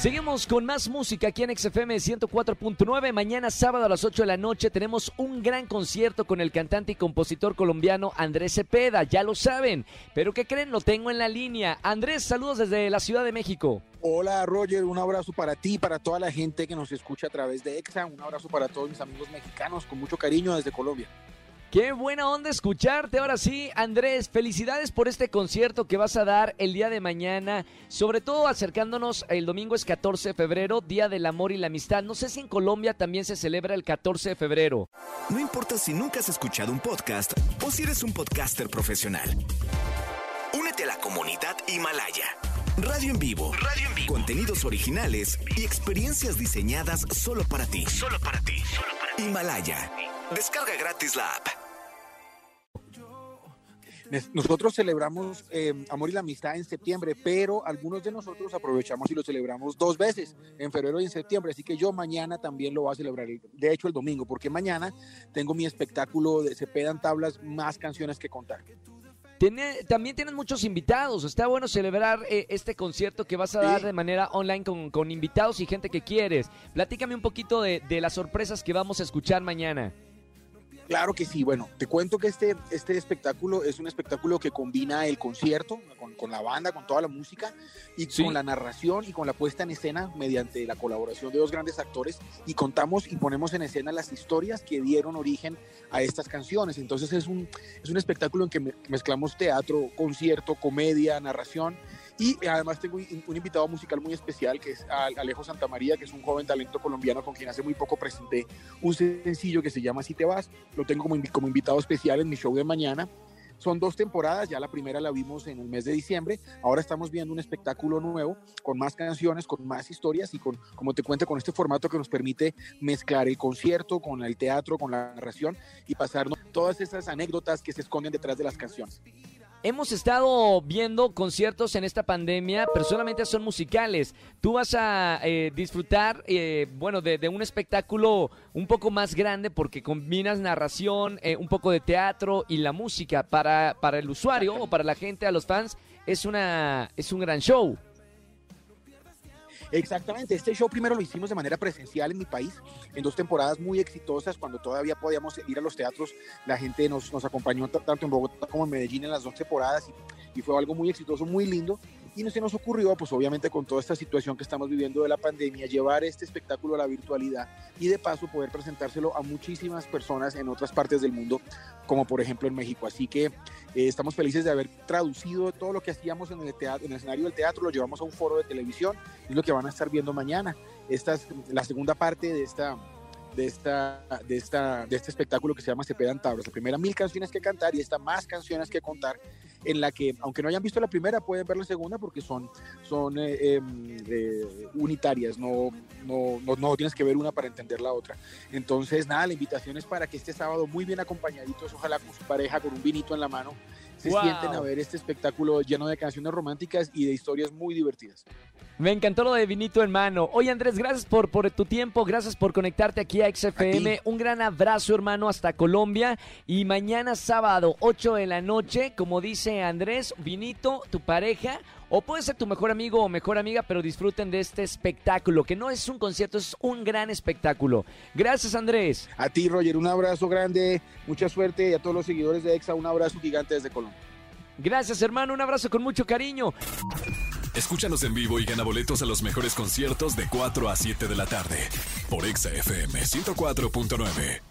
Seguimos con más música aquí en XFM 104.9. Mañana sábado a las 8 de la noche tenemos un gran concierto con el cantante y compositor colombiano Andrés Cepeda, ya lo saben. Pero ¿qué creen? Lo tengo en la línea. Andrés, saludos desde la Ciudad de México. Hola Roger, un abrazo para ti, para toda la gente que nos escucha a través de EXA, un abrazo para todos mis amigos mexicanos, con mucho cariño desde Colombia. Qué buena onda escucharte. Ahora sí, Andrés, felicidades por este concierto que vas a dar el día de mañana, sobre todo acercándonos, el domingo es 14 de febrero, Día del Amor y la Amistad. No sé si en Colombia también se celebra el 14 de febrero. No importa si nunca has escuchado un podcast o si eres un podcaster profesional. Únete a la comunidad Himalaya. Radio en vivo. Radio en vivo. Contenidos originales y experiencias diseñadas solo para ti. Solo para ti. Solo para ti. Himalaya. Descarga gratis la app. Nosotros celebramos eh, Amor y la Amistad en septiembre, pero algunos de nosotros aprovechamos y lo celebramos dos veces, en febrero y en septiembre. Así que yo mañana también lo voy a celebrar, de hecho el domingo, porque mañana tengo mi espectáculo de Se Pedan Tablas, más canciones que contar. Tiene, también tienen muchos invitados. Está bueno celebrar eh, este concierto que vas a dar de manera online con, con, invitados y gente que quieres. Platícame un poquito de, de las sorpresas que vamos a escuchar mañana. Claro que sí. Bueno, te cuento que este, este espectáculo es un espectáculo que combina el concierto con, la banda, con toda la música y sí. con la narración y con la puesta en escena mediante la colaboración de dos grandes actores y contamos y ponemos en escena las historias que dieron origen a estas canciones. Entonces es un, es un espectáculo en que mezclamos teatro, concierto, comedia, narración y además tengo un invitado musical muy especial que es Alejo Santamaría, que es un joven talento colombiano con quien hace muy poco presenté un sencillo que se llama Si te vas. Lo tengo como, como invitado especial en mi show de mañana. Son dos temporadas, ya la primera la vimos en el mes de diciembre, ahora estamos viendo un espectáculo nuevo con más canciones, con más historias y con, como te cuento, con este formato que nos permite mezclar el concierto con el teatro, con la narración y pasar todas esas anécdotas que se esconden detrás de las canciones. Hemos estado viendo conciertos en esta pandemia, pero solamente son musicales. Tú vas a eh, disfrutar, eh, bueno, de, un espectáculo un poco más grande porque combinas narración, eh, un poco de teatro y la música. Para, para el usuario o para la gente, a los fans, es, una, es un gran show. Exactamente, este show primero lo hicimos de manera presencial en mi país, en dos temporadas muy exitosas, cuando todavía podíamos ir a los teatros, la gente nos, acompañó tanto en Bogotá como en Medellín en las dos temporadas y fue algo muy exitoso, muy lindo. Y se nos ocurrió, pues obviamente con toda esta situación que estamos viviendo de la pandemia, llevar este espectáculo a la virtualidad y de paso poder presentárselo a muchísimas personas en otras partes del mundo, como por ejemplo en México. Así que eh, estamos felices de haber traducido todo lo que hacíamos en el, teatro, en el escenario del teatro, lo llevamos a un foro de televisión, es lo que van a estar viendo mañana. Esta es la segunda parte de esta de, esta, de, esta, de este espectáculo que se llama Se Pedan Tablas. La primera mil canciones que cantar y esta más canciones que contar, en la que, aunque no hayan visto la primera, pueden ver la segunda porque son, son eh, eh, unitarias, no, no, no, no, tienes que ver una para entender la otra. Entonces, nada, la invitación es para que este sábado, muy bien acompañaditos, ojalá con su pareja, con un vinito en la mano, se wow. sienten a ver este espectáculo lleno de canciones románticas y de historias muy divertidas. Me encantó lo de vinito en mano. Oye Andrés, gracias por, por tu tiempo, gracias por conectarte aquí a XFM. A Un gran abrazo hermano hasta Colombia. Y mañana sábado, 8 de la noche, como dice Andrés, vinito, tu pareja. O puede ser tu mejor amigo o mejor amiga, pero disfruten de este espectáculo, que no es un concierto, es un gran espectáculo. Gracias, Andrés. A ti, Roger, un abrazo grande, mucha suerte y a todos los seguidores de EXA, un abrazo gigante desde Colombia. Gracias, hermano, un abrazo con mucho cariño. Escúchanos en vivo y gana boletos a los mejores conciertos de 4 a 7 de la tarde por EXA FM 104.9.